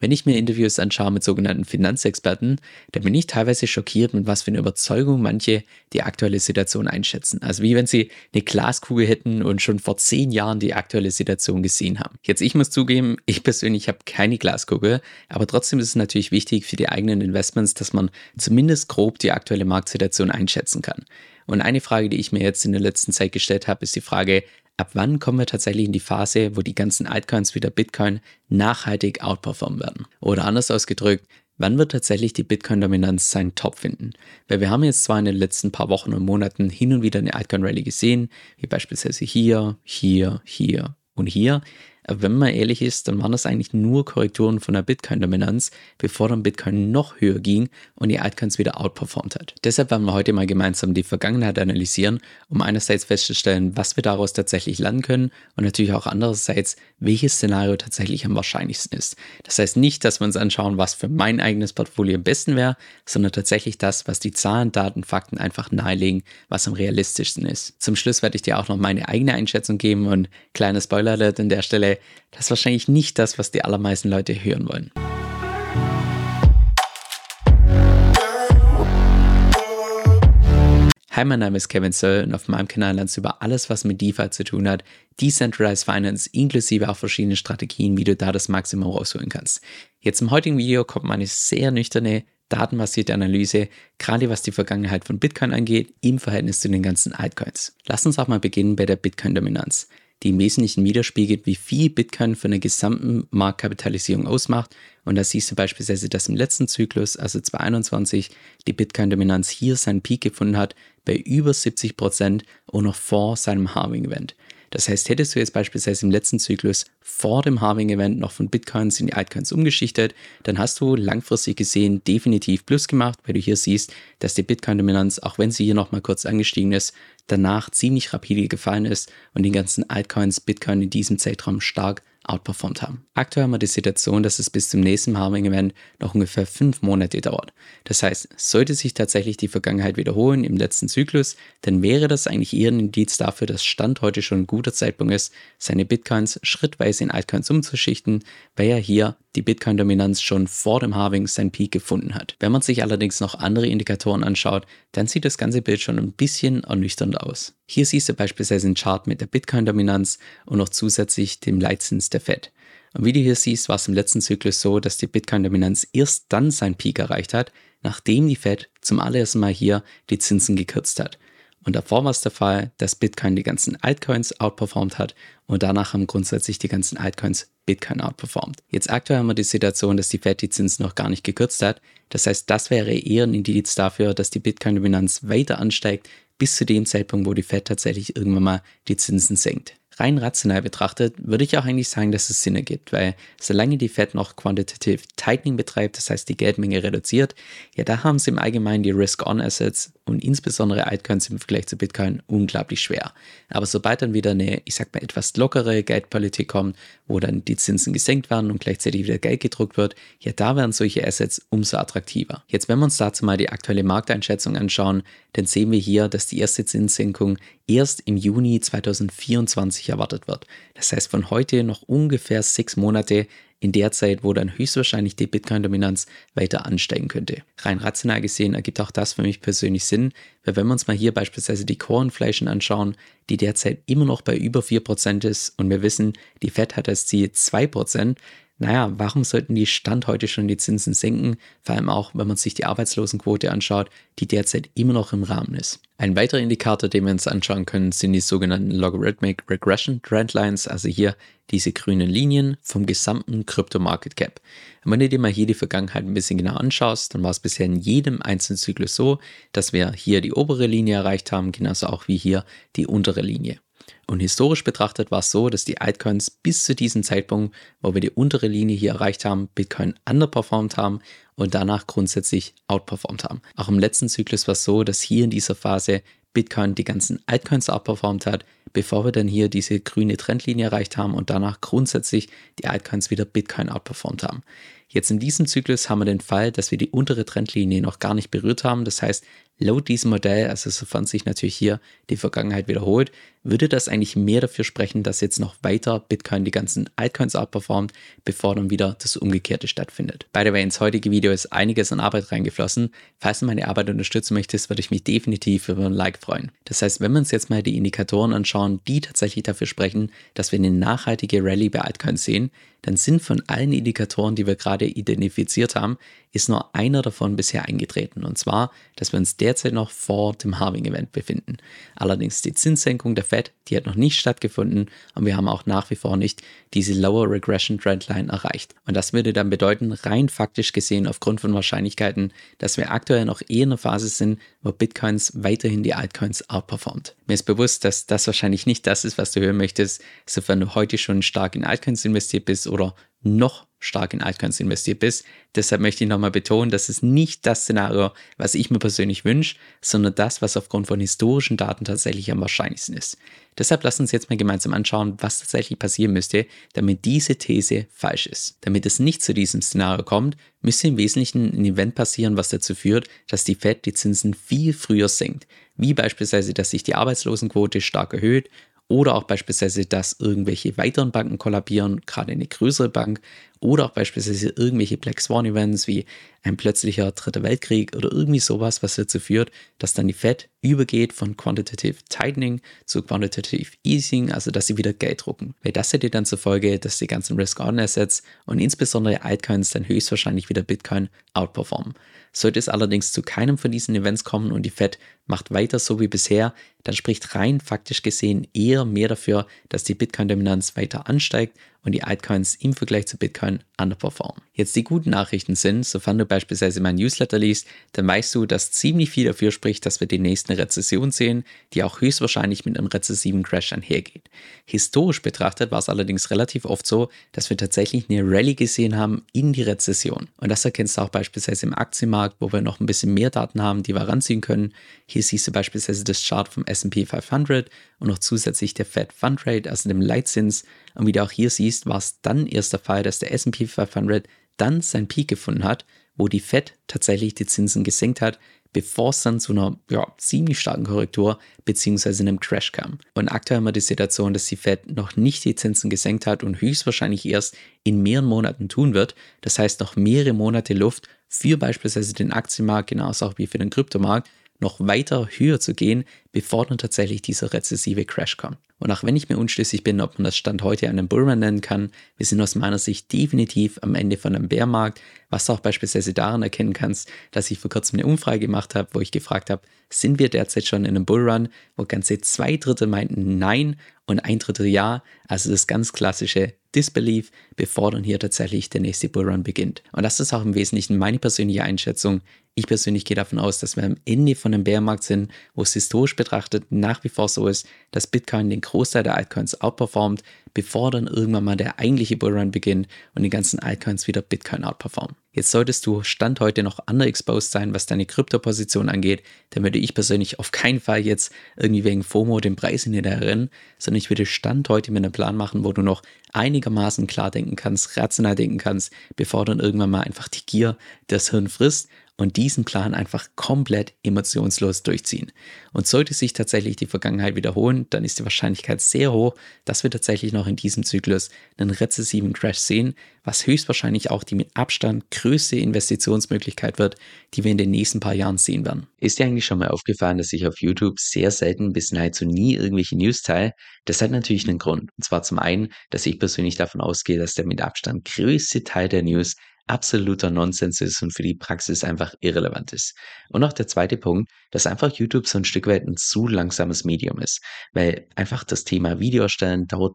Wenn ich mir Interviews anschaue mit sogenannten Finanzexperten, dann bin ich teilweise schockiert, mit was für eine Überzeugung manche die aktuelle Situation einschätzen. Also wie wenn sie eine Glaskugel hätten und schon vor zehn Jahren die aktuelle Situation gesehen haben. Jetzt, ich muss zugeben, ich persönlich habe keine Glaskugel, aber trotzdem ist es natürlich wichtig für die eigenen Investments, dass man zumindest grob die aktuelle Marktsituation einschätzen kann. Und eine Frage, die ich mir jetzt in der letzten Zeit gestellt habe, ist die Frage, ab wann kommen wir tatsächlich in die Phase, wo die ganzen Altcoins wie der Bitcoin nachhaltig outperformen werden? Oder anders ausgedrückt, wann wird tatsächlich die Bitcoin-Dominanz seinen Top finden? Weil wir haben jetzt zwar in den letzten paar Wochen und Monaten hin und wieder eine Altcoin-Rallye gesehen, wie beispielsweise hier, hier, hier und hier, wenn man ehrlich ist, dann waren das eigentlich nur Korrekturen von der Bitcoin-Dominanz, bevor dann Bitcoin noch höher ging und die Altcoins wieder outperformt hat. Deshalb werden wir heute mal gemeinsam die Vergangenheit analysieren, um einerseits festzustellen, was wir daraus tatsächlich lernen können und natürlich auch andererseits, welches Szenario tatsächlich am wahrscheinlichsten ist. Das heißt nicht, dass wir uns anschauen, was für mein eigenes Portfolio am besten wäre, sondern tatsächlich das, was die Zahlen, Daten, Fakten einfach nahelegen, was am realistischsten ist. Zum Schluss werde ich dir auch noch meine eigene Einschätzung geben und kleiner Spoiler alert an der Stelle, das ist wahrscheinlich nicht das, was die allermeisten Leute hören wollen. Hi, mein Name ist Kevin Söll und auf meinem Kanal lernst du über alles, was mit DeFi zu tun hat, Decentralized Finance inklusive auch verschiedene Strategien, wie du da das Maximum rausholen kannst. Jetzt im heutigen Video kommt meine sehr nüchterne, datenbasierte Analyse, gerade was die Vergangenheit von Bitcoin angeht, im Verhältnis zu den ganzen Altcoins. Lass uns auch mal beginnen bei der Bitcoin-Dominanz die im Wesentlichen widerspiegelt, wie viel Bitcoin von der gesamten Marktkapitalisierung ausmacht. Und da siehst du beispielsweise, dass im letzten Zyklus, also 2021, die Bitcoin-Dominanz hier seinen Peak gefunden hat bei über 70 Prozent und noch vor seinem Halving-Event. Das heißt, hättest du jetzt beispielsweise im letzten Zyklus vor dem Halving-Event noch von Bitcoins in die Altcoins umgeschichtet, dann hast du langfristig gesehen definitiv Plus gemacht, weil du hier siehst, dass die Bitcoin-Dominanz, auch wenn sie hier nochmal kurz angestiegen ist, danach ziemlich rapide gefallen ist und die ganzen Altcoins Bitcoin in diesem Zeitraum stark outperformt haben. Aktuell haben wir die Situation, dass es bis zum nächsten Halving-Event noch ungefähr fünf Monate dauert. Das heißt, sollte sich tatsächlich die Vergangenheit wiederholen im letzten Zyklus, dann wäre das eigentlich eher ein Indiz dafür, dass Stand heute schon ein guter Zeitpunkt ist, seine Bitcoins schrittweise in Altcoins umzuschichten, weil ja hier die Bitcoin-Dominanz schon vor dem Halving seinen Peak gefunden hat. Wenn man sich allerdings noch andere Indikatoren anschaut, dann sieht das ganze Bild schon ein bisschen ernüchternd aus. Hier siehst du beispielsweise einen Chart mit der Bitcoin-Dominanz und noch zusätzlich dem Leitzins der Fed. Und wie du hier siehst, war es im letzten Zyklus so, dass die Bitcoin-Dominanz erst dann seinen Peak erreicht hat, nachdem die Fed zum allerersten Mal hier die Zinsen gekürzt hat. Und davor war es der Fall, dass Bitcoin die ganzen Altcoins outperformt hat und danach haben grundsätzlich die ganzen Altcoins Bitcoin outperformt. Jetzt aktuell haben wir die Situation, dass die Fed die Zinsen noch gar nicht gekürzt hat. Das heißt, das wäre eher ein Indiz dafür, dass die Bitcoin-Dominanz weiter ansteigt, bis zu dem Zeitpunkt, wo die Fed tatsächlich irgendwann mal die Zinsen senkt rein rational betrachtet, würde ich auch eigentlich sagen, dass es Sinn ergibt, weil solange die Fed noch Quantitative Tightening betreibt, das heißt die Geldmenge reduziert, ja, da haben sie im Allgemeinen die Risk-On-Assets und insbesondere Altcoins im Vergleich zu Bitcoin unglaublich schwer. Aber sobald dann wieder eine, ich sag mal, etwas lockere Geldpolitik kommt, wo dann die Zinsen gesenkt werden und gleichzeitig wieder Geld gedruckt wird, ja, da werden solche Assets umso attraktiver. Jetzt, wenn wir uns dazu mal die aktuelle Markteinschätzung anschauen, dann sehen wir hier, dass die erste Zinssenkung erst im Juni 2024 erwartet wird. Das heißt von heute noch ungefähr sechs Monate in der Zeit, wo dann höchstwahrscheinlich die Bitcoin-Dominanz weiter ansteigen könnte. Rein rational gesehen ergibt auch das für mich persönlich Sinn, weil wenn wir uns mal hier beispielsweise die Core-Inflation anschauen, die derzeit immer noch bei über 4% ist und wir wissen, die Fed hat als Ziel 2%, naja, warum sollten die Stand heute schon die Zinsen senken? Vor allem auch, wenn man sich die Arbeitslosenquote anschaut, die derzeit immer noch im Rahmen ist. Ein weiterer Indikator, den wir uns anschauen können, sind die sogenannten Logarithmic Regression Trendlines, also hier diese grünen Linien vom gesamten Crypto Market Cap. Wenn du dir mal hier die Vergangenheit ein bisschen genau anschaust, dann war es bisher in jedem einzelnen Zyklus so, dass wir hier die obere Linie erreicht haben, genauso auch wie hier die untere Linie. Und historisch betrachtet war es so, dass die Altcoins bis zu diesem Zeitpunkt, wo wir die untere Linie hier erreicht haben, Bitcoin underperformed haben und danach grundsätzlich outperformed haben. Auch im letzten Zyklus war es so, dass hier in dieser Phase Bitcoin die ganzen Altcoins outperformed hat, bevor wir dann hier diese grüne Trendlinie erreicht haben und danach grundsätzlich die Altcoins wieder Bitcoin outperformed haben. Jetzt in diesem Zyklus haben wir den Fall, dass wir die untere Trendlinie noch gar nicht berührt haben. Das heißt, laut diesem Modell, also sofern sich natürlich hier die Vergangenheit wiederholt, würde das eigentlich mehr dafür sprechen, dass jetzt noch weiter Bitcoin die ganzen Altcoins outperformt, bevor dann wieder das Umgekehrte stattfindet. By the way, ins heutige Video ist einiges an Arbeit reingeflossen. Falls du meine Arbeit unterstützen möchtest, würde ich mich definitiv über ein Like freuen. Das heißt, wenn wir uns jetzt mal die Indikatoren anschauen, die tatsächlich dafür sprechen, dass wir eine nachhaltige Rallye bei Altcoins sehen, dann sind von allen Indikatoren, die wir gerade identifiziert haben, ist nur einer davon bisher eingetreten. Und zwar, dass wir uns derzeit noch vor dem Halving-Event befinden. Allerdings die Zinssenkung der Fed, die hat noch nicht stattgefunden und wir haben auch nach wie vor nicht diese Lower Regression Trendline erreicht. Und das würde dann bedeuten, rein faktisch gesehen aufgrund von Wahrscheinlichkeiten, dass wir aktuell noch eher in einer Phase sind, wo Bitcoins weiterhin die Altcoins outperformt. Mir ist bewusst, dass das wahrscheinlich nicht das ist, was du hören möchtest, sofern du heute schon stark in Altcoins investiert bist oder noch stark in Altcoins investiert bist. Deshalb möchte ich nochmal betonen, das ist nicht das Szenario, was ich mir persönlich wünsche, sondern das, was aufgrund von historischen Daten tatsächlich am wahrscheinlichsten ist. Deshalb lass uns jetzt mal gemeinsam anschauen, was tatsächlich passieren müsste, damit diese These falsch ist. Damit es nicht zu diesem Szenario kommt, müsste im Wesentlichen ein Event passieren, was dazu führt, dass die Fed die Zinsen viel früher senkt. Wie beispielsweise, dass sich die Arbeitslosenquote stark erhöht oder auch beispielsweise, dass irgendwelche weiteren Banken kollabieren, gerade eine größere Bank, oder auch beispielsweise irgendwelche Black Swan Events wie ein plötzlicher dritter Weltkrieg oder irgendwie sowas, was dazu führt, dass dann die Fed übergeht von Quantitative Tightening zu Quantitative Easing, also dass sie wieder Geld drucken. Weil das hätte dann zur Folge, dass die ganzen Risk-On-Assets und insbesondere Altcoins dann höchstwahrscheinlich wieder Bitcoin outperformen. Sollte es allerdings zu keinem von diesen Events kommen und die Fed macht weiter so wie bisher, dann spricht rein faktisch gesehen eher mehr dafür, dass die Bitcoin-Dominanz weiter ansteigt und die Altcoins im Vergleich zu Bitcoin underperformen. Jetzt die guten Nachrichten sind, sofern du beispielsweise mein Newsletter liest, dann weißt du, dass ziemlich viel dafür spricht, dass wir demnächst eine Rezession sehen, die auch höchstwahrscheinlich mit einem rezessiven Crash einhergeht. Historisch betrachtet war es allerdings relativ oft so, dass wir tatsächlich eine Rallye gesehen haben in die Rezession. Und das erkennst du auch beispielsweise im Aktienmarkt, wo wir noch ein bisschen mehr Daten haben, die wir ranziehen können. Hier siehst du beispielsweise das Chart vom S&P 500 und noch zusätzlich der Fed Fund Rate, also dem Leitzins. Und wie du auch hier siehst, war es dann erst der Fall, dass der S&P 500 dann seinen Peak gefunden hat, wo die Fed tatsächlich die Zinsen gesenkt hat, bevor es dann zu einer ja, ziemlich starken Korrektur bzw. einem Crash kam. Und aktuell haben wir die Situation, dass die Fed noch nicht die Zinsen gesenkt hat und höchstwahrscheinlich erst in mehreren Monaten tun wird. Das heißt noch mehrere Monate Luft für beispielsweise den Aktienmarkt, genauso auch wie für den Kryptomarkt, noch weiter höher zu gehen, bevor dann tatsächlich dieser rezessive Crash kommt. Und auch wenn ich mir unschlüssig bin, ob man das Stand heute einen Bullrun nennen kann, wir sind aus meiner Sicht definitiv am Ende von einem Bärmarkt, was du auch beispielsweise daran erkennen kannst, dass ich vor kurzem eine Umfrage gemacht habe, wo ich gefragt habe, sind wir derzeit schon in einem Bullrun, wo ganze zwei Drittel meinten Nein und ein Drittel Ja, also das ganz klassische Disbelief, bevor dann hier tatsächlich der nächste Bullrun beginnt. Und das ist auch im Wesentlichen meine persönliche Einschätzung. Ich persönlich gehe davon aus, dass wir am Ende von einem Bärmarkt sind, wo es historisch betrachtet nach wie vor so ist, dass Bitcoin den Großteil der Altcoins outperformt, bevor dann irgendwann mal der eigentliche Bullrun beginnt und die ganzen Altcoins wieder Bitcoin outperformen. Jetzt solltest du Stand heute noch underexposed sein, was deine Kryptoposition angeht, dann würde ich persönlich auf keinen Fall jetzt irgendwie wegen FOMO den Preis in hinterher rennen, sondern ich würde Stand heute mit einem Plan machen, wo du noch einigermaßen klar denken kannst, rational denken kannst, bevor dann irgendwann mal einfach die Gier das Hirn frisst und diesen Plan einfach komplett emotionslos durchziehen. Und sollte sich tatsächlich die Vergangenheit wiederholen, dann ist die Wahrscheinlichkeit sehr hoch, dass wir tatsächlich noch in diesem Zyklus einen rezessiven Crash sehen, was höchstwahrscheinlich auch die mit Abstand größte Investitionsmöglichkeit wird, die wir in den nächsten paar Jahren sehen werden. Ist dir eigentlich schon mal aufgefallen, dass ich auf YouTube sehr selten bis nahezu nie irgendwelche News teile? Das hat natürlich einen Grund. Und zwar zum einen, dass ich persönlich davon ausgehe, dass der mit Abstand größte Teil der News absoluter Nonsens ist und für die Praxis einfach irrelevant ist. Und auch der zweite Punkt, dass einfach YouTube so ein Stück weit ein zu langsames Medium ist, weil einfach das Thema Video erstellen dauert